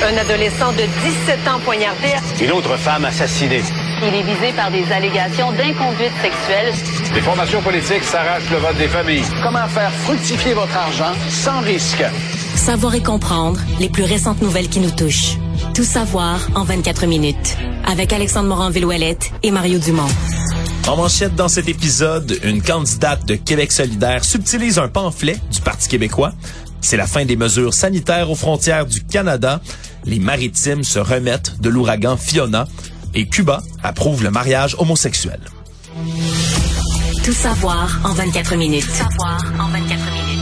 Un adolescent de 17 ans poignardé. Une autre femme assassinée. Il est visé par des allégations d'inconduite sexuelle. Les formations politiques s'arrachent le vote des familles. Comment faire fructifier votre argent sans risque? Savoir et comprendre les plus récentes nouvelles qui nous touchent. Tout savoir en 24 minutes. Avec Alexandre Morin-Villouellette et Mario Dumont. En manchette dans cet épisode, une candidate de Québec solidaire subtilise un pamphlet du Parti québécois. C'est la fin des mesures sanitaires aux frontières du Canada. Les maritimes se remettent de l'ouragan Fiona. Et Cuba approuve le mariage homosexuel. Tout savoir en 24 minutes. Tout savoir en 24 minutes.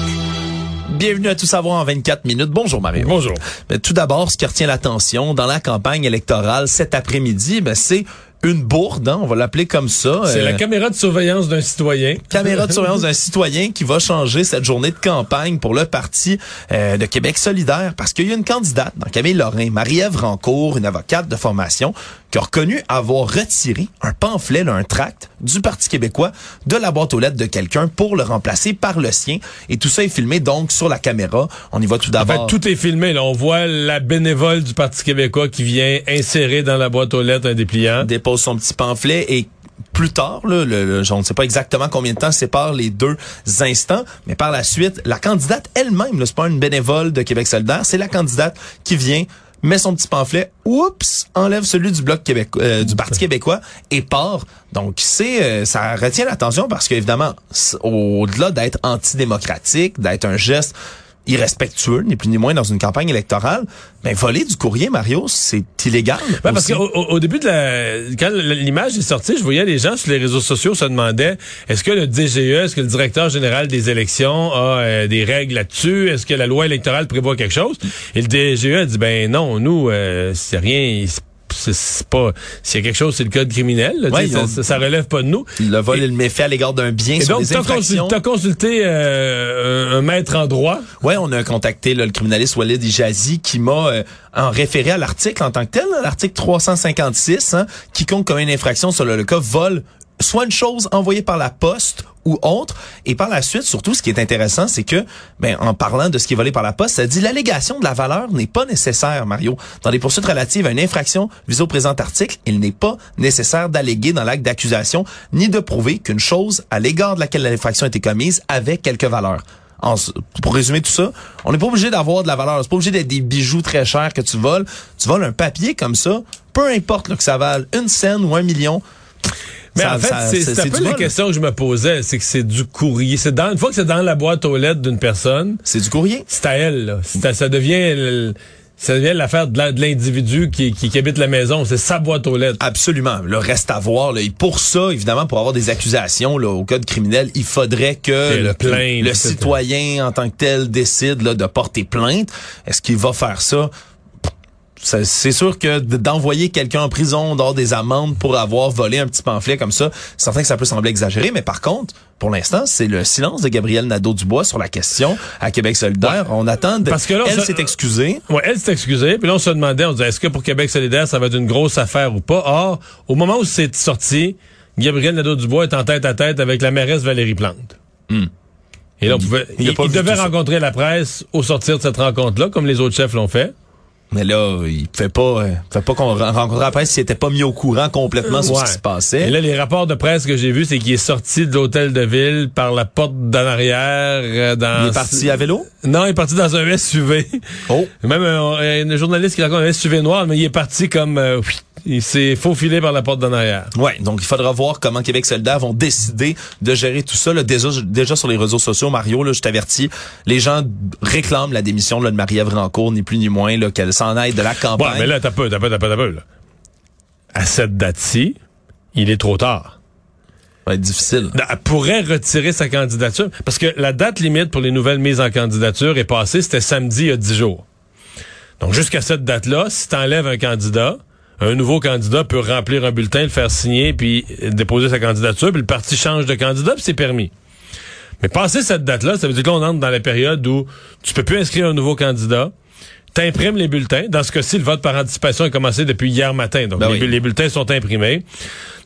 Bienvenue à Tout savoir en 24 minutes. Bonjour Mario. Bonjour. Mais tout d'abord, ce qui retient l'attention dans la campagne électorale cet après-midi, ben, c'est une bourde, hein, on va l'appeler comme ça. C'est la Euh, caméra de surveillance d'un citoyen. caméra de surveillance d'un citoyen qui va changer cette journée de campagne pour le Parti euh, de Québec solidaire parce qu'il y a une candidate dans Camille Lorrain, Marie-Ève Rancourt, une avocate de formation, qui a reconnu avoir retiré un pamphlet, là, un tract du Parti québécois de la boîte aux lettres de quelqu'un pour le remplacer par le sien. Et tout ça est filmé donc sur la caméra. On y va tout En fait, d'abord. tout est filmé. Là. On voit la bénévole du Parti québécois qui vient insérer dans la boîte aux lettres un dépliant. Dépose son petit pamphlet et plus tard, là, le, le- on ne sait pas exactement combien de temps sépare les deux instants, mais par la suite, la candidate elle-même, c'est pas une bénévole de Québec solidaire, c'est la candidate qui vient met son petit pamphlet, oups, enlève celui du bloc québécois, euh, du Parti québécois et part. Donc c'est euh, ça retient l'attention parce qu'évidemment, au-delà d'être antidémocratique, d'être un geste irrespectueux, ni plus ni moins dans une campagne électorale, ben voler du courrier, Mario, c'est illégal. Ben, parce qu'au au, au début de la, quand l'image est sortie, je voyais les gens sur les réseaux sociaux se demandaient est-ce que le DGE, est-ce que le directeur général des élections a euh, des règles là-dessus? Est-ce que la loi électorale prévoit quelque chose? Et le DGE a dit ben non, nous euh, c'est rien. C'est- pas s'il y a quelque chose, c'est le code criminel. là, Ouais, ont- ça, ça relève pas de nous. Le vol et le méfait à l'égard d'un bien Et sur donc, des t'as consulté, t'as consulté euh, un, maître en droit. Ouais, on a contacté là, le criminaliste Walid Ijazi qui m'a euh, en référé à l'article en tant que tel, l'article 356, hein, quiconque commet une infraction sur le, le cas vol soit une chose envoyée par la poste ou autre. Et par la suite, surtout, ce qui est intéressant, c'est que, ben, en parlant de ce qui est volé par la poste, ça dit l'allégation de la valeur n'est pas nécessaire, Mario. Dans les poursuites relatives à une infraction visée au présent article, il n'est pas nécessaire d'alléguer dans l'acte d'accusation ni de prouver qu'une chose à l'égard de laquelle l'infraction a été commise avait quelque valeur. En pour résumer tout ça, on n'est pas obligé d'avoir de la valeur. C'est pas obligé d'être des bijoux très chers que tu voles. Tu voles un papier comme ça, peu importe là, que ça vale une scène ou un million. Mais ça- en fait, c'est un peu la question que je me posais, c'est que c'est du courrier. C'est dans une fois que c'est dans la boîte aux lettres d'une personne, C'est du courrier? c'est à elle. Là. À- ça devient le- ça devient l'affaire de l'individu qui, qui, qui habite la maison. C'est sa boîte aux lettres. Absolument. Le reste à voir. Là. Et pour ça, évidemment, pour avoir des accusations là, au code criminel, il faudrait que le, plainte, le citoyen en tant que tel décide là, de porter plainte. Est-ce qu'il va faire ça? C'est sûr que d'envoyer quelqu'un en prison, d'avoir des amendes pour avoir volé un petit pamphlet comme ça, c'est certain que ça peut sembler exagéré, mais par contre, pour l'instant, c'est le silence de Gabriel Nadeau-Dubois sur la question à Québec solidaire. On attend. De, Parce que là, elle s'est excusée. Ouais, elle s'est excusée, puis là on se demandait, on disait est-ce que pour Québec solidaire ça va être une grosse affaire ou pas? Or, au moment où c'est sorti, Gabriel Nadeau-Dubois est en tête à tête avec la mairesse Valérie Plante. Et là, on pouvait, il devait ça. rencontrer la presse au sortir de cette rencontre-là, comme les autres chefs l'ont fait. Mais là, il fait pas, euh, fait pas qu'on ren- rencontre la presse s'il était pas mis au courant complètement sur ce qui se passait. Et là, les rapports de presse que j'ai vus, c'est qu'il est sorti de l'hôtel de ville par la porte d'en arrière. euh, dans il est parti à vélo? Non, il est parti dans un SUV. Oh. Même un, un journaliste qui raconte un SUV noir, mais il est parti comme... euh, il s'est faufilé par la porte d'en arrière. Ouais, donc il faudra voir comment Québec solidaire vont décider de gérer tout ça. Là, déjà, déjà sur les réseaux sociaux, Mario, là, je t'avertis, les gens réclament la démission là, de Marie-Ève Rancourt, ni plus ni moins, là, qu'elle s'en aille de la Ouais, campagne. mais là, t'as peu, t'as peu, t'as peu, t'as peu, là. À cette date-ci, il est trop tard. Ça va être difficile. Elle pourrait retirer sa candidature parce que la date limite pour les nouvelles mises en candidature est passée, c'était samedi il y a 10 jours. Donc jusqu'à cette date-là, si tu enlèves un candidat, un nouveau candidat peut remplir un bulletin, le faire signer, puis déposer sa candidature, puis le parti change de candidat, puis c'est permis. Mais passer cette date-là, ça veut dire que là, on entre dans la période où tu peux plus inscrire un nouveau candidat, t'imprimes les bulletins. Dans ce cas-ci, le vote par anticipation a commencé depuis hier matin. Donc, Ben les, oui. les bulletins sont imprimés.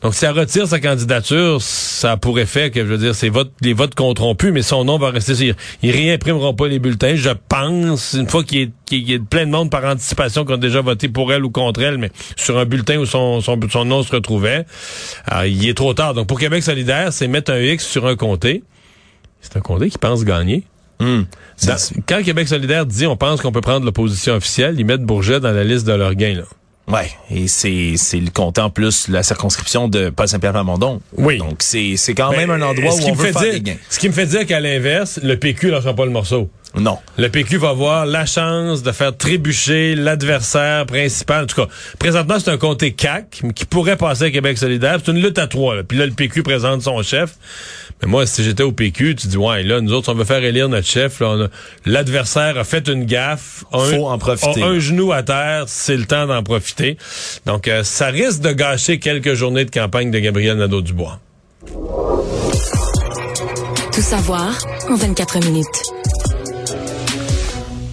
Donc, si elle retire sa candidature, ça a pour effet que, je veux dire, ses votes, les votes compteront plus, mais son nom va rester. Ils, ils réimprimeront pas les bulletins, je pense, une fois qu'il y, ait plein de monde par anticipation qui ont déjà voté pour elle ou contre elle, mais sur un bulletin où son, son, son nom se retrouvait, alors, il est trop tard. Donc, pour Québec solidaire, c'est mettre un X sur un comté. C'est un comté qui pense gagner. Dans- C'est- quand Québec solidaire dit on pense qu'on peut prendre l'opposition officielle, ils mettent Bourget dans la liste de leurs gains. Là. Ouais, et c'est c'est le comté en plus la circonscription de Paul Saint-Pierre Plamondon. Oui. Donc c'est c'est quand même Ben, un endroit où on veut faire dire, des gains. Ce qui me fait dire qu'à l'inverse, le PQ lâchera pas le morceau. Non. Le PQ va avoir la chance de faire trébucher l'adversaire principal. En tout cas, présentement, c'est un comté CAC qui pourrait passer à Québec solidaire. C'est une lutte à trois. Là. Puis là, le PQ présente son chef. Mais moi, si j'étais au PQ, tu dis, ouais, là, nous autres, on veut faire élire notre chef. a- L'adversaire a fait une gaffe. a Faut un, en profiter. a un genou à terre, c'est le temps d'en profiter. Donc, euh, ça risque de gâcher quelques journées de campagne de Gabriel Nadeau-Dubois. Tout savoir en 24 minutes.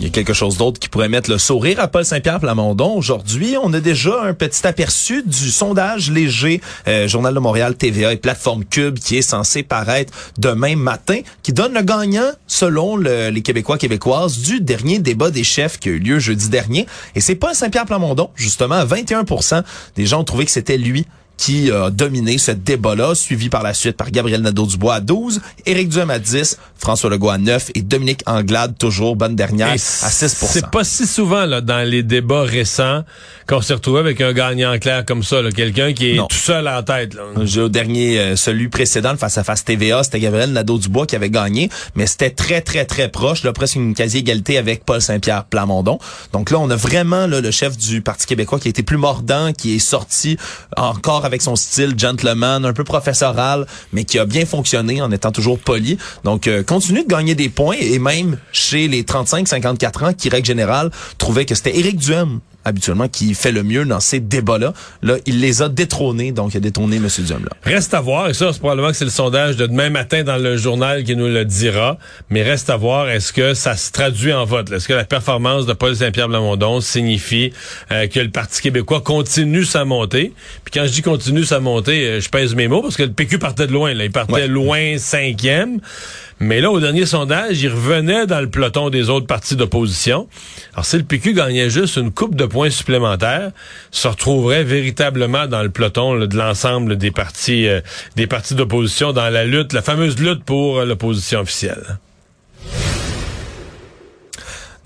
Il y a quelque chose d'autre qui pourrait mettre le sourire à Paul Saint-Pierre Plamondon. Aujourd'hui, on a déjà un petit aperçu du sondage léger euh, Journal de Montréal, TVA et Plateforme Cube qui est censé paraître demain matin, qui donne le gagnant selon le- les Québécois québécoises du dernier débat des chefs qui a eu lieu jeudi dernier. Et c'est Paul Saint-Pierre Plamondon, justement, à 21% des gens ont trouvé que c'était lui qui a dominé ce débat-là, suivi par la suite par Gabriel Nadeau-Dubois à 12, Éric Duhem à 10, François Legault à 9 et Dominique Anglade, toujours bonne dernière, à Et 6% C'est pas si souvent là, dans les débats récents qu'on s'est retrouvé avec un gagnant clair comme ça, quelqu'un qui est Non. tout seul en tête. Là. J'ai au dernier, euh, celui précédent, le face-à-face TVA, c'était Gabriel Nadeau-Dubois qui avait gagné, mais c'était très, très, très proche, là, presque une quasi-égalité avec Paul Saint-Pierre Plamondon. Donc là, on a vraiment là, le chef du Parti québécois qui a été plus mordant, qui est sorti encore avec son style gentleman, un peu professoral, mais qui a bien fonctionné en étant toujours poli. Donc, euh, continue de gagner des points, et même chez les 35-54 ans, qui, règle générale, trouvaient que c'était Éric Duhem habituellement qui fait le mieux dans ces débats-là. Là, il les a détrônés, donc il a détrôné M. Duhem là. Reste à voir, et ça, c'est probablement que c'est le sondage de demain matin dans le journal qui nous le dira, mais reste à voir, est-ce que ça se traduit en vote? Est-ce que la performance de Paul Saint-Pierre Blamondon signifie euh, que le Parti québécois continue sa montée? Puis quand je dis continue sa montée, euh, je pèse mes mots, parce que le PQ partait de loin, là. Il partait Ouais. loin cinquième. Mais là, au dernier sondage, il revenait dans le peloton des autres partis d'opposition. Alors, si le PQ gagnait juste une coupe de points supplémentaires, se retrouverait véritablement dans le peloton de l'ensemble des partis euh, des partis d'opposition dans la lutte, la fameuse lutte pour euh, l'opposition officielle.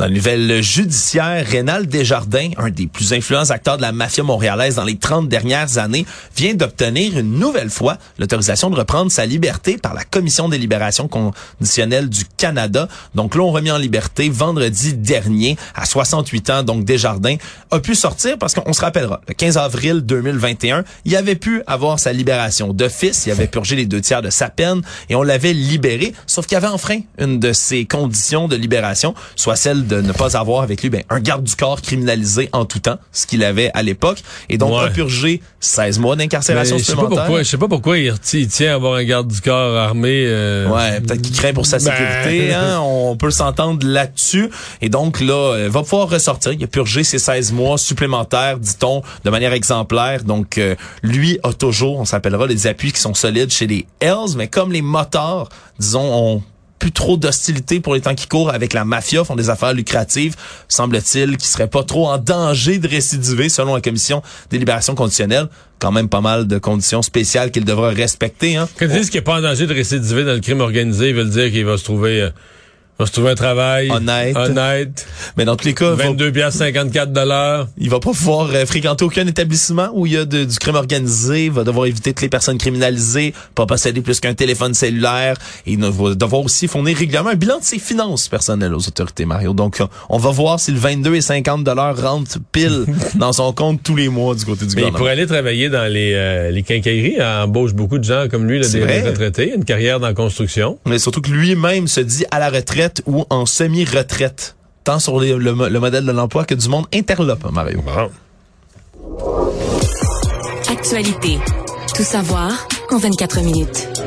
Dans la nouvelle judiciaire, Rénal Desjardins, un des plus influents acteurs de la mafia montréalaise dans les 30 dernières années, vient d'obtenir une nouvelle fois l'autorisation de reprendre sa liberté par la Commission des libérations conditionnelles du Canada. Donc là, on remis en liberté vendredi dernier à 68 ans. Donc Desjardins a pu sortir parce qu'on se rappellera, le 15 avril 2021, il avait pu avoir sa libération d'office. Il avait purgé les deux tiers de sa peine et on l'avait libéré, sauf qu'il avait enfreint une de ses conditions de libération, soit celle de ne pas avoir avec lui ben, un garde du corps criminalisé en tout temps, ce qu'il avait à l'époque, et donc Ouais. a purgé 16 mois d'incarcération Mais je sais pas supplémentaire. pourquoi, je sais pas pourquoi il tient à avoir un garde du corps armé. euh, Ouais, peut-être qu'il craint pour sa Ben. sécurité, hein, on peut s'entendre là-dessus. Et donc là, euh, va pouvoir ressortir. Il a purgé ses 16 mois supplémentaires, dit-on, de manière exemplaire. Donc euh, lui a toujours, on s'appellera, les appuis qui sont solides chez les Hells, mais comme les motards, disons, ont plus trop d'hostilité pour les temps qui courent avec la mafia, font des affaires lucratives, semble-t-il, qui seraient pas trop en danger de récidiver selon la commission des libérations conditionnelles. Quand même pas mal de conditions spéciales qu'il devra respecter. Hein. Quand ils disent qu'il n'est pas en danger de récidiver dans le crime organisé, ils veulent dire qu'il va se trouver, euh, va se trouver un travail Honnête. honnête Mais dans tous les cas, va- 22 piastres 54 dollars. Il va pas pouvoir euh, fréquenter aucun établissement où il y a de- du crime organisé, il va devoir éviter toutes les personnes criminalisées, pas posséder plus qu'un téléphone cellulaire, et il va devoir aussi fournir régulièrement un bilan de ses finances personnelles aux autorités, Mario. Donc, on va voir si le 22 et 50 dollars rentrent pile dans son compte tous les mois du côté du Mais il gouvernement. pourrait aller travailler dans les, euh, les quincailleries. Elle embauche beaucoup de gens comme lui, là, des retraités, une carrière dans la construction. Mais surtout que lui-même se dit à la retraite ou en semi-retraite, tant sur les- le, mo- le modèle de l'emploi que du monde interlope, Mario. Actualité. Tout savoir en 24 minutes.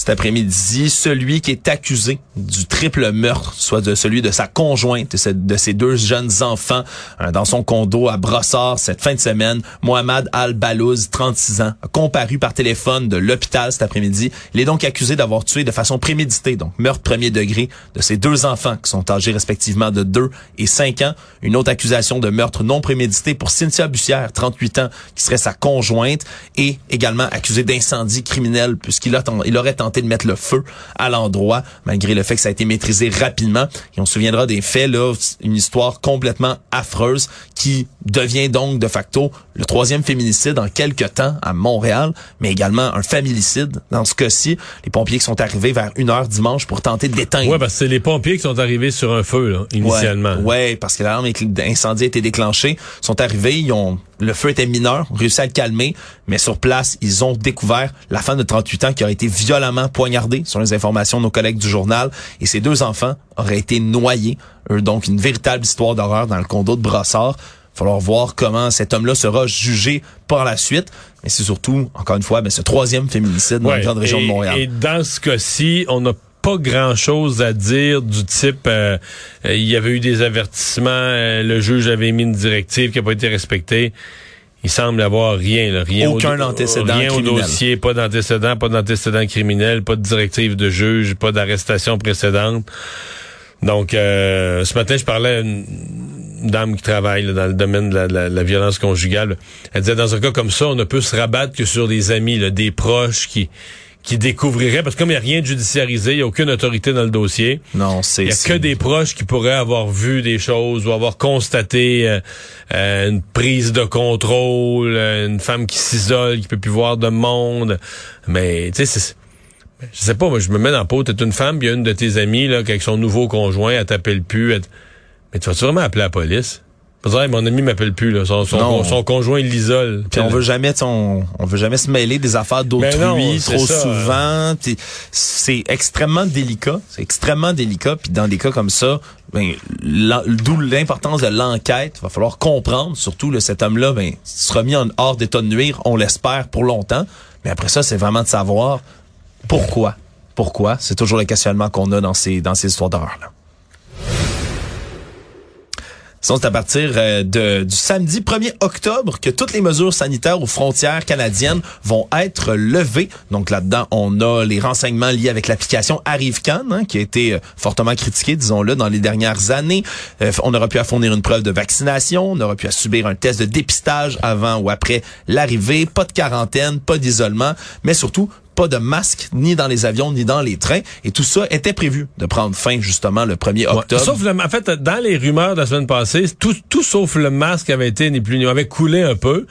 Cet après-midi celui qui est accusé du triple meurtre, soit de celui de sa conjointe, de ses deux jeunes enfants euh, dans son condo à Brossard cette fin de semaine. Mohamed Al-Balouz, 36 ans, a comparu par téléphone de l'hôpital cet après-midi. Il est donc accusé d'avoir tué de façon préméditée, donc meurtre premier degré, de ses deux enfants qui sont âgés respectivement de 2 et 5 ans. Une autre accusation de meurtre non prémédité pour Cynthia Bussière, 38 ans, qui serait sa conjointe, et également accusé d'incendie criminel puisqu'il aurait tenté de mettre le feu à l'endroit, malgré le fait que ça a été maîtrisé rapidement. Et on se souviendra des faits, là, une histoire complètement affreuse qui devient donc de facto le troisième féminicide en quelques temps à Montréal, mais également un familicide. Dans ce cas-ci, les pompiers qui sont arrivés vers une heure dimanche pour tenter d'éteindre. Ouais, parce que c'est les pompiers qui sont arrivés sur un feu, là, initialement. Ouais, ouais parce que l'alarme d'incendie a été déclenchée. Ils sont arrivés, ils ont le feu était mineur, réussi à le calmer, mais sur place, ils ont découvert la femme de 38 ans qui a été violemment poignardée, sur les informations de nos collègues du journal, et ses deux enfants auraient été noyés. donc, une véritable histoire d'horreur dans le condo de va falloir voir comment cet homme-là sera jugé par la suite. Mais c'est surtout, encore une fois, ben, ce troisième féminicide dans la grande région de Montréal. Et dans ce cas-ci, on n'a pas grand-chose à dire du type euh, euh, il y avait eu des avertissements, euh, le juge avait mis une directive qui n'a pas été respectée. Il semble avoir rien, là, rien aucun au, antécédent rien au dossier, pas d'antécédent, pas d'antécédent criminel, pas de directive de juge, pas d'arrestation précédente. Donc ce matin, je parlais à une dame qui travaille dans le domaine de la, violence conjugale. Elle disait dans un cas comme ça, on ne peut se rabattre que sur des amis, là, des proches qui qui découvrirait, parce que comme il n'y a rien de judiciarisé, il n'y a aucune autorité dans le dossier. Non, c'est... Il n'y a que des proches qui pourraient avoir vu des choses ou avoir constaté euh, euh, une prise de contrôle, euh, une femme qui s'isole, qui peut plus voir de monde. Mais, tu sais, je sais pas, moi, je me mets dans la peau, t'es une femme, il y a une de tes amies, là, avec son nouveau conjoint, elle t'appelle plus, mais tu vas vraiment appeler la police? Mon ami m'appelle plus là. Son, son, conjoint il l'isole. Puis on veut jamais on, on veut jamais se mêler des affaires d'autrui ben trop souvent. C'est extrêmement délicat. C'est extrêmement délicat. Puis dans des cas comme ça, ben, d'où l'importance de l'enquête. Il va falloir comprendre, surtout le cet homme-là, ben, sera mis en hors d'état de nuire, on l'espère pour longtemps. Mais après ça, c'est vraiment de savoir pourquoi. Pourquoi? C'est toujours le questionnement qu'on a dans ces dans ces histoires d'horreur-là. C'est à partir euh, du samedi 1er octobre que toutes les mesures sanitaires aux frontières canadiennes vont être levées. Donc là-dedans, on a les renseignements liés avec l'application ArriveCan, hein, qui a été euh, fortement critiquée, disons-le, dans les dernières années. Euh, on aura pu à fournir une preuve de vaccination, on aura pu à subir un test de dépistage avant ou après l'arrivée, pas de quarantaine, pas d'isolement, mais surtout pas de masque ni dans les avions ni dans les trains et tout ça était prévu de prendre fin justement le 1er octobre. sauf le, en fait dans les rumeurs de la semaine passée, tout, tout sauf le masque avait été ni plus ni avait coulé un peu.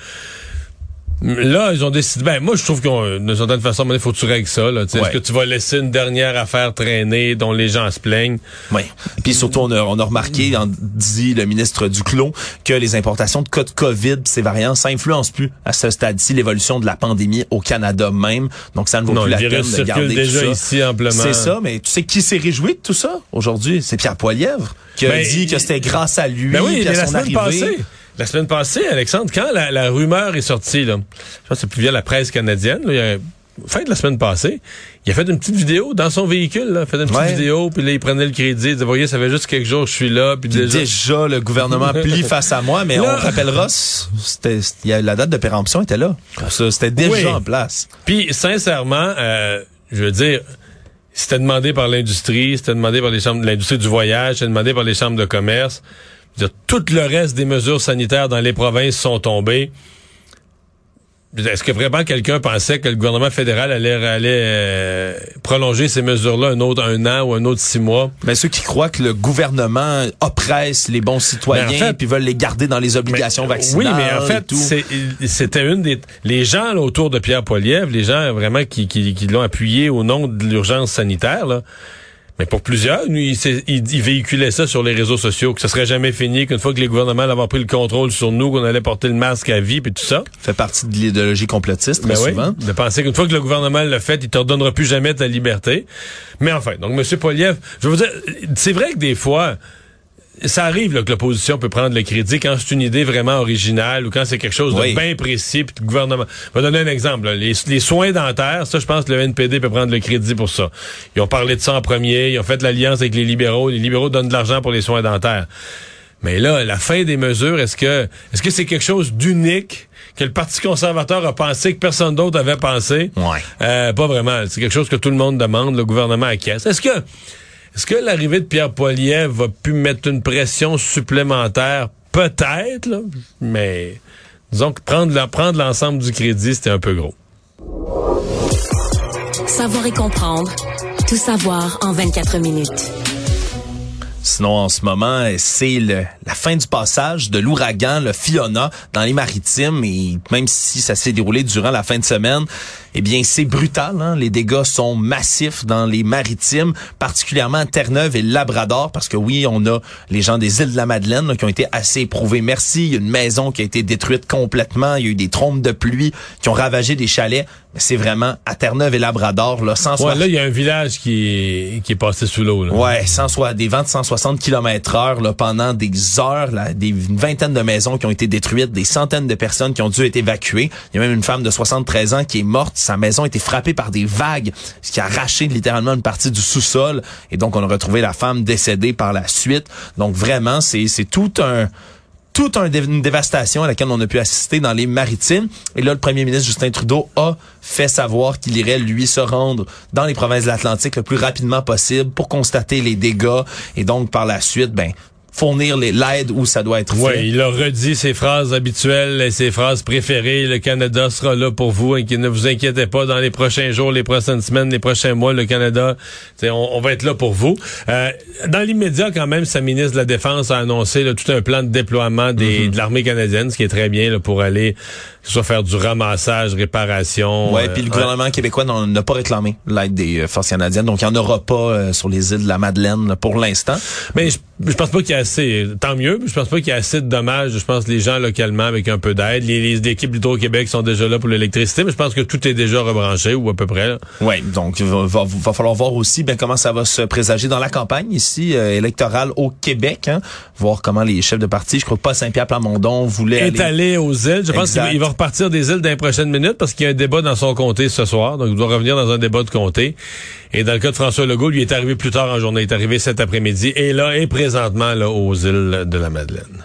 Là, ils ont décidé. Ben, moi, je trouve qu'on, d'une certaine façon, il faut que tu règles ça. Là, Est-ce que tu vas laisser une dernière affaire traîner dont les gens se plaignent? Oui. Puis surtout, on a, on a remarqué, dit le ministre Duclos, que les importations de cas de COVID ces variants, ça influence plus à ce stade-ci l'évolution de la pandémie au Canada même. Donc, ça ne vaut plus la peine de garder déjà tout ça. ici amplement. C'est ça, mais tu sais qui s'est réjoui de tout ça aujourd'hui? C'est Pierre Poilièvre qui a ben, dit que c'était grâce à lui, ben oui, à son la arrivée. La semaine passée, Alexandre, quand la, rumeur est sortie, là, je pense que c'est plus via la presse canadienne, là, il y a, fin de la semaine passée, il a fait une petite vidéo dans son véhicule, là, il a fait une petite vidéo, puis là, il prenait le crédit, il disait, voyez, ça fait juste quelques jours que je suis là, puis déjà... déjà... le gouvernement plie face à moi, mais on rappellera, c'était, la date de péremption était là. C'était déjà en place. Puis, sincèrement, euh, je veux dire, c'était demandé par l'industrie, c'était demandé par les chambres, l'industrie du voyage, c'était demandé par les chambres de commerce tout le reste des mesures sanitaires dans les provinces sont tombées. Est-ce que vraiment quelqu'un pensait que le gouvernement fédéral allait, euh, prolonger ces mesures-là un autre un an ou un autre six mois? Mais ceux qui croient que le gouvernement oppresse les bons citoyens puis veulent les garder dans les obligations vaccinales. Oui, mais en fait, c'était une des les gens autour de Pierre Poilievre, les gens vraiment qui, qui, qui l'ont appuyé au nom de l'urgence sanitaire, là, mais pour plusieurs, il, il, véhiculait ça sur les réseaux sociaux, que ce serait jamais fini, qu'une fois que les gouvernements avaient pris le contrôle sur nous, qu'on allait porter le masque à vie, puis tout ça. fait partie de l'idéologie complotiste, très ben souvent. de penser qu'une fois que le gouvernement l'a fait, il te redonnera plus jamais ta liberté. Mais enfin, donc M. Poliev, je veux vous dire, c'est vrai que des fois, ça arrive là, que l'opposition peut prendre le crédit quand c'est une idée vraiment originale ou quand c'est quelque chose Oui. de bien précis. Puis le gouvernement. Je vais donner un exemple. là. Les, les soins dentaires, ça, je pense que le NPD peut prendre le crédit pour ça. Ils ont parlé de ça en premier. Ils ont fait l'alliance avec les libéraux. Les libéraux donnent de l'argent pour les soins dentaires. Mais là, la fin des mesures, est-ce que est-ce que c'est quelque chose d'unique que le Parti conservateur a pensé que personne d'autre avait pensé? Ouais. Euh, pas vraiment. C'est quelque chose que tout le monde demande, le gouvernement acquiesce. Est-ce que est-ce que l'arrivée de Pierre Poilievre va pu mettre une pression supplémentaire? Peut-être, là, mais disons que prendre, prendre l'ensemble du crédit, c'était un peu gros. Savoir et comprendre. Tout savoir en 24 minutes. Sinon, en ce moment, c'est le- la fin du passage de l'ouragan, le Fiona, dans les maritimes. Et même si ça s'est déroulé durant la fin de semaine, eh bien, c'est brutal. hein. Les dégâts sont massifs dans les maritimes, particulièrement à Terre-Neuve et Labrador, parce que oui, on a les gens des îles de la Madeleine là, qui ont été assez éprouvés. Merci. Il y a une maison qui a été détruite complètement. Il y a eu des trompes de pluie qui ont ravagé des chalets. Mais c'est vraiment à Terre-Neuve et Labrador, là, 160 Ouais, là, il y a un village qui est, qui est passé sous l'eau. Ouais, 160, des vents de 160 km heure là, pendant des heures, là, des, une vingtaine de maisons qui ont été détruites, des centaines de personnes qui ont dû être évacuées. Il y a même une femme de 73 ans qui est morte. Sa maison a été frappée par des vagues, ce qui a arraché littéralement une partie du sous-sol. Et donc, on a retrouvé la femme décédée par la suite. Donc, vraiment, c'est tout un toute un dévastation à laquelle on a pu assister dans les maritimes. Et là, le premier ministre Justin Trudeau a fait savoir qu'il irait, lui, se rendre dans les provinces de l'Atlantique le plus rapidement possible pour constater les dégâts et donc, par la suite, ben, fournir l'aide où ça doit être fait. Ouais, il a redit ses phrases habituelles et ses phrases préférées. Le Canada sera là pour vous. et Ne vous inquiétez pas. Dans les prochains jours, les prochaines semaines, les prochains mois, le Canada, on, on va être là pour vous. Euh, dans l'immédiat, quand même, sa ministre de la Défense a annoncé là, tout un plan de déploiement des, Mm-hmm. de l'armée canadienne, ce qui est très bien là, pour aller soit faire du ramassage, réparation. Ouais, euh, puis le gouvernement québécois n'en- n'a pas réclamé l'aide des euh, forces canadiennes, donc il n'y en aura pas euh, sur les îles de la Madeleine pour l'instant. Mais je, je pense pas qu'il y a assez. Tant mieux, mais je pense pas qu'il y a assez de dommages. Je pense que les gens localement avec un peu d'aide. Les, les équipes d'Hydro-Québec sont déjà là pour l'électricité, mais je pense que tout est déjà rebranché ou à peu près. Oui, donc il va, va, va falloir voir aussi ben, comment ça va se présager dans la campagne ici euh, électorale au Québec, hein, voir comment les chefs de parti, je crois pas Saint-Pierre Plamondon voulait Est aller allé aux îles. Je pense qu'il va- il va repartir des îles dans les prochaines minutes parce qu'il y a un débat dans son comté ce soir. Donc, il doit revenir dans un débat de comté. Et dans le cas de François Legault, lui est arrivé plus tard en journée. Il est arrivé cet après-midi et là, est présentement là, aux îles de la Madeleine.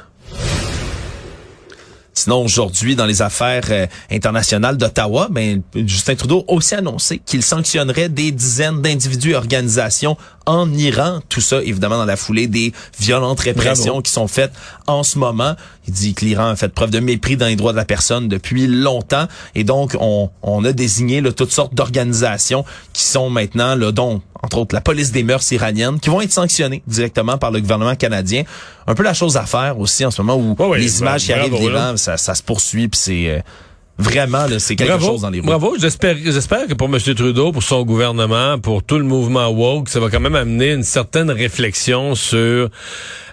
Sinon, aujourd'hui, dans les affaires euh, internationales d'Ottawa, ben, Justin Trudeau a aussi annoncé qu'il sanctionnerait des dizaines d'individus et organisations en Iran. Tout ça, évidemment, dans la foulée des violentes répressions Bravo. qui sont faites en ce moment. Il dit que l'Iran a fait preuve de mépris dans les droits de la personne depuis longtemps. Et donc, on, on a désigné là, toutes sortes d'organisations qui sont maintenant, là, dont, entre autres, la police des mœurs iraniennes, qui vont être sanctionnées directement par le gouvernement canadien. Un peu la chose à faire aussi en ce moment où les images qui arrivent d'Iran, ça, ça se poursuit, puis c'est euh, vraiment c'est quelque bravo, chose dans les rues. Bravo, j'espère, j'espère que pour M. Trudeau, pour son gouvernement, pour tout le mouvement woke, ça va quand même amener une certaine réflexion sur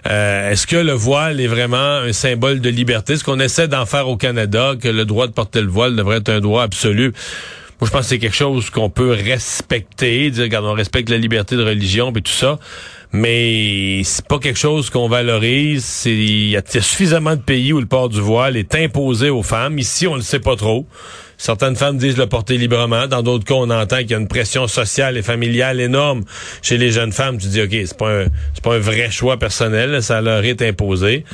euh, est-ce que le voile est vraiment un symbole de liberté, ce qu'on essaie d'en faire au Canada, que le droit de porter le voile devrait être un droit absolu? Je pense que c'est quelque chose qu'on peut respecter, dire, regarde, on respecte la liberté de religion et tout ça, mais c'est pas quelque chose qu'on valorise. Il y, y a suffisamment de pays où le port du voile est imposé aux femmes. Ici, on le sait pas trop. Certaines femmes disent le porter librement. Dans d'autres cas, on entend qu'il y a une pression sociale et familiale énorme chez les jeunes femmes. Tu dis, OK, c'est pas un, c'est pas un vrai choix personnel, ça leur est imposé.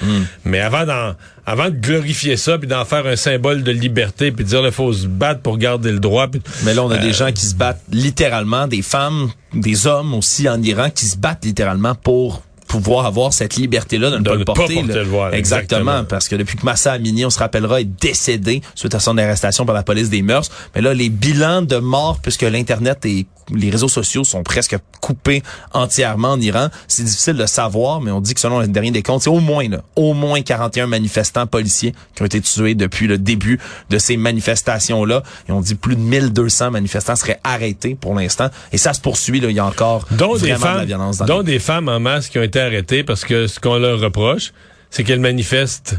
Mais avant d'en, avant de glorifier ça, puis d'en faire un symbole de liberté, puis de dire, il faut se battre pour garder le droit. puis- Mais là, on a Euh, des gens qui se battent littéralement, des femmes, des hommes aussi en Iran qui se battent littéralement pour pouvoir avoir cette liberté-là de ne De pas le pas porter. le voile, exactement, exactement. parce que depuis que Massa Amini, on se rappellera, est décédé suite à son arrestation par la police des mœurs. Mais là, les bilans de morts, puisque l'Internet et les réseaux sociaux sont presque coupés entièrement en Iran, c'est difficile de savoir, mais on dit que selon le dernier des comptes, c'est au moins, là, au moins 41 manifestants policiers qui ont été tués depuis le début de ces manifestations-là. Et on dit plus de 1200 manifestants seraient arrêtés pour l'instant. Et ça se poursuit, là. Il y a encore dont des vraiment de la femmes, violence dans dont les- des femmes en masse qui ont été arrêtées parce que ce qu'on leur reproche, c'est qu'elles manifestent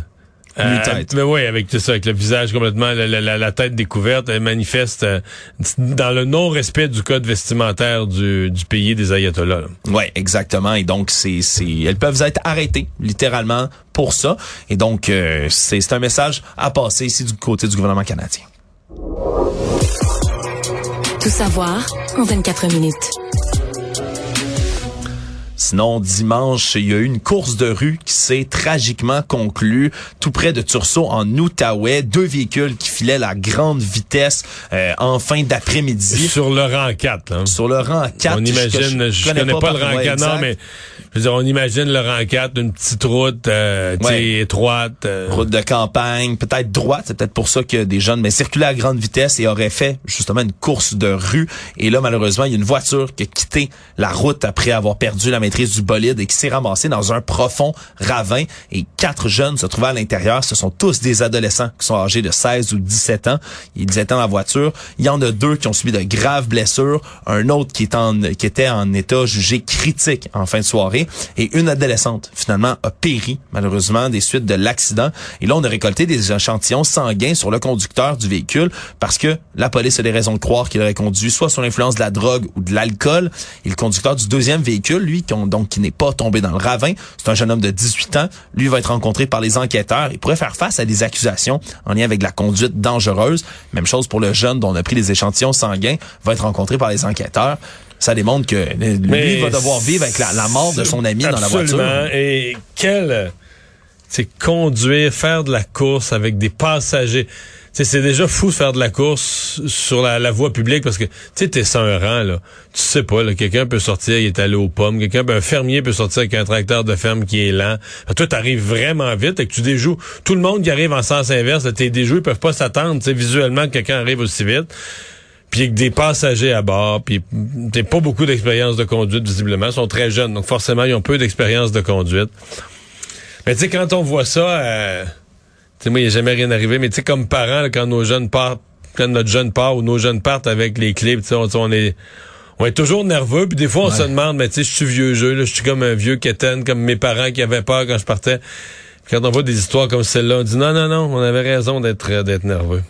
Euh, mais oui, avec tout ça, avec le visage complètement, la, la- la tête découverte, elle manifeste euh, dans le non-respect du code vestimentaire du, du pays des ayatollahs. Ouais, exactement. Et donc, c'est, c'est, elles peuvent être arrêtées, littéralement, pour ça. Et donc, euh, c'est, c'est un message à passer ici du côté du gouvernement canadien. Tout savoir en 24 minutes. Sinon, dimanche, il y a eu une course de rue qui s'est tragiquement conclue tout près de Tursault, en Outaouais. Deux véhicules qui filaient à grande vitesse euh, en fin d'après-midi. Sur le rang 4, là. Sur le rang 4. on imagine, je, connais, pas, le rang ouais, 4, non, mais je veux dire, on imagine le rang 4, une petite route, euh, Ouais. étroite. euh, route de campagne, peut-être droite, c'est peut-être pour ça que des jeunes mais circulaient à grande vitesse et auraient fait justement une course de rue. Et là, malheureusement, il y a une voiture qui a quitté la route après avoir perdu la maîtrise du bolide et qui s'est ramassée dans un profond ravin. Et quatre jeunes se trouvaient à l'intérieur. Ce sont tous des adolescents qui sont âgés de 16 ou 17 ans. Ils étaient dans la voiture. Il y en a deux qui ont subi de graves blessures. Un autre qui, est en, qui était en état jugé critique en fin de soirée. Et une adolescente, finalement, a péri, malheureusement, des suites de l'accident. Et là, on a récolté des échantillons sanguins sur le conducteur du véhicule parce que la police a des raisons de croire qu'il aurait conduit soit sous l'influence de la drogue ou de l'alcool. Et le conducteur du deuxième véhicule, lui, qui donc qui n'est pas tombé dans le ravin, c'est un jeune homme de 18 ans. Lui va être rencontré par les enquêteurs. Il pourrait faire face à des accusations en lien avec la conduite dangereuse. Même chose pour le jeune dont on a pris les échantillons sanguins, va être rencontré par les enquêteurs. Ça démontre que euh, lui Mais va devoir vivre avec la, la mort de son ami dans la Absolument. voiture. Et quel, c'est conduire, faire de la course avec des passagers. C'est déjà fou de faire de la course sur la, la voie publique parce que tu sais t'es sur un rang là, tu sais pas là, quelqu'un peut sortir, il est allé aux pommes, quelqu'un peut- un fermier peut sortir avec un tracteur de ferme qui est lent. Que Toi t'arrives vraiment vite et que tu déjoues tout le monde qui arrive en sens inverse, tes déjoues ils peuvent pas s'attendre, tu visuellement que quelqu'un arrive aussi vite. Puis avec des passagers à bord, puis t'as pas beaucoup d'expérience de conduite visiblement, ils sont très jeunes, donc forcément ils ont peu d'expérience de conduite. Mais tu sais quand on voit ça, euh, sais moi il est jamais rien arrivé, mais tu sais comme parents là, quand nos jeunes partent, quand notre jeune part ou nos jeunes partent avec les sais on, on est on est toujours nerveux, puis des fois on se demande, mais tu sais je suis vieux jeu, je suis comme un vieux quétaine, comme mes parents qui avaient peur quand je partais. Puis quand on voit des histoires comme celle-là, on dit non non non, on avait raison d'être euh, d'être nerveux.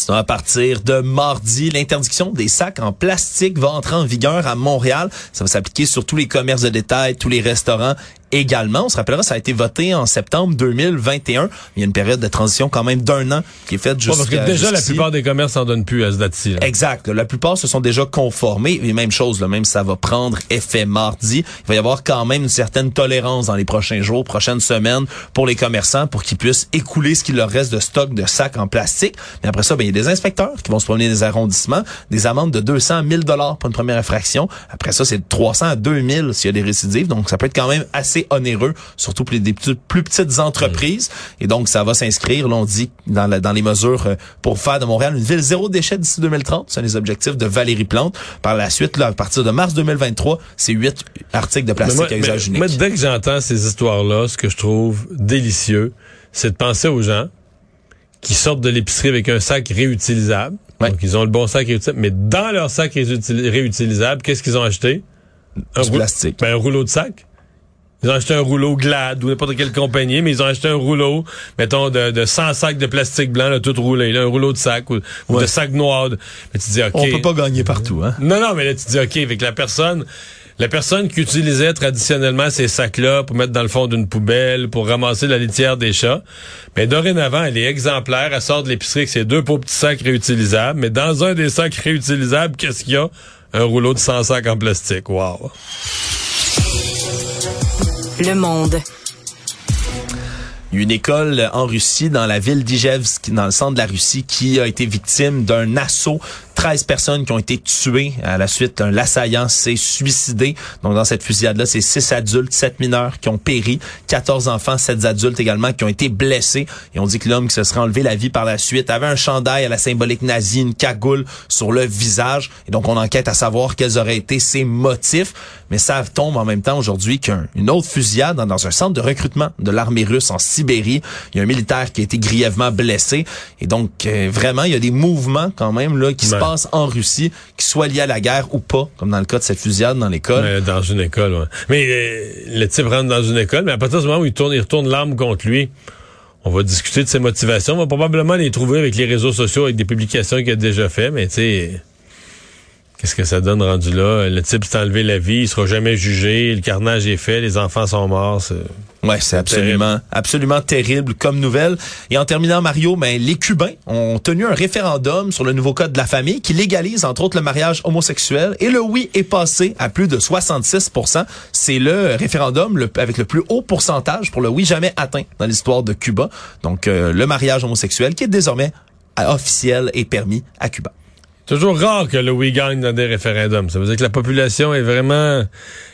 Sinon, à partir de mardi, l'interdiction des sacs en plastique va entrer en vigueur à Montréal. Ça va s'appliquer sur tous les commerces de détail, tous les restaurants également. On se rappellera, ça a été voté en septembre 2021. Il y a une période de transition quand même d'un an qui est faite Ouais, jusqu'à parce que déjà la plupart des commerces en donnent plus à ce date-ci. là. Exact. La plupart se sont déjà conformés. Et même chose, là, même si ça va prendre effet mardi, il va y avoir quand même une certaine tolérance dans les prochains jours, prochaines semaines pour les commerçants pour qu'ils puissent écouler ce qu'il leur reste de stock de sacs en plastique. Mais après ça, ben, il y a des inspecteurs qui vont se promener les arrondissements, des amendes de 200 à 1000 dollars pour une première infraction. Après ça, c'est de 300 à 2000 s'il y a des récidives. Donc, ça peut être quand même assez onéreux, surtout pour les des plus petites entreprises. Et donc, ça va s'inscrire, là, on dit, dans, la- dans les mesures euh, pour faire de Montréal une ville zéro déchet d'ici 2030. C'est les objectifs de Valérie Plante. Par la suite, là, à partir de mars 2023, c'est huit articles de Mais plastique moi, à usage mais- unique. moi, dès que j'entends ces histoires-là, ce que je trouve délicieux, c'est de penser aux gens qui sortent de l'épicerie avec un sac réutilisable. Ouais. Donc, ils ont le bon sac réutilisable. Mais dans leur sac réutil- réutilisable, qu'est-ce qu'ils ont acheté? Un, Du plastique. ben, un rouleau de sac. Ils ont acheté un rouleau Glad ou n'importe quelle compagnie, mais ils ont acheté un rouleau, mettons, de, de 100 sacs de plastique blanc, là, tout roulé, là, un rouleau de sac ou, ou Ouais. de sac noir. Mais tu dis, OK. On peut pas gagner partout, hein? Non, non, mais là, tu dis, OK, avec la personne, la personne qui utilisait traditionnellement ces sacs-là pour mettre dans le fond d'une poubelle, pour ramasser la litière des chats, mais dorénavant, elle est exemplaire, elle sort de l'épicerie avec ses deux pauvres petits sacs réutilisables, mais dans un des sacs réutilisables, qu'est-ce qu'il y a? Un rouleau de 100 sacs en plastique. Wow. Le monde. Une école en Russie, dans la ville d'Ijevsk, dans le centre de la Russie, qui a été victime d'un assaut. 13 personnes qui ont été tuées à la suite. Un l'assaillant s'est suicidé. Donc, dans cette fusillade-là, c'est 6 adultes, 7 mineurs qui ont péri, 14 enfants, 7 adultes également qui ont été blessés. Et on dit que l'homme qui se serait enlevé la vie par la suite avait un chandail à la symbolique nazie, une cagoule sur le visage. Et donc, on enquête à savoir quels auraient été ses motifs. Mais ça tombe en même temps aujourd'hui qu'une autre fusillade dans, un centre de recrutement de l'armée russe en Sibérie. Il y a un militaire qui a été grièvement blessé. Et donc, euh, vraiment, il y a des mouvements quand même là qui se passent en Russie, qui soit lié à la guerre ou pas, comme dans le cas de cette fusillade dans l'école. Dans une école. Mais euh, le type rentre dans une école, mais à partir du moment où il tourne, il retourne l'arme contre lui, on va discuter de ses motivations. On va probablement les trouver avec les réseaux sociaux, avec des publications qu'il a déjà fait, mais tu sais, qu'est-ce que ça donne rendu là? Le type s'est enlevé la vie, il sera jamais jugé, le carnage est fait, les enfants sont morts. c'est- Ouais, c'est absolument, absolument terrible comme nouvelle. Et en terminant, Mario, ben, les Cubains ont tenu un référendum sur le nouveau code de la famille qui légalise, entre autres, le mariage homosexuel. Et le oui est passé à plus de 66% C'est le référendum le- avec le plus haut pourcentage pour le oui jamais atteint dans l'histoire de Cuba. Donc, euh, le mariage homosexuel qui est désormais officiel et permis à Cuba. Toujours rare que le oui gagne dans des référendums. Ça veut dire que la population est vraiment,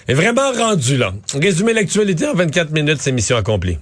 est vraiment rendue là. Résumer l'actualité en 24 minutes, c'est mission accomplie.